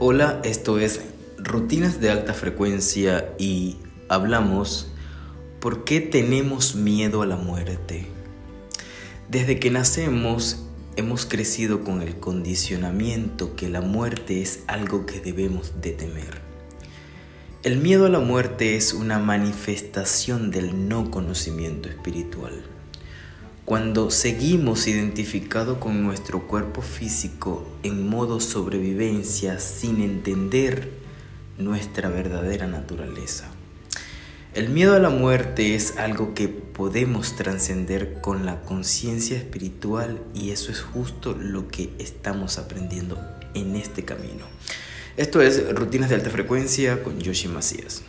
Hola, esto es Rutinas de Alta Frecuencia y hablamos ¿por qué tenemos miedo a la muerte? Desde que nacemos hemos crecido con el condicionamiento que la muerte es algo que debemos de temer. El miedo a la muerte es una manifestación del no conocimiento espiritual. Cuando seguimos identificados con nuestro cuerpo físico en modo sobrevivencia sin entender nuestra verdadera naturaleza. El miedo a la muerte es algo que podemos trascender con la conciencia espiritual y eso es justo lo que estamos aprendiendo en este camino. Esto es Rutinas de Alta Frecuencia con Yoshi Macías.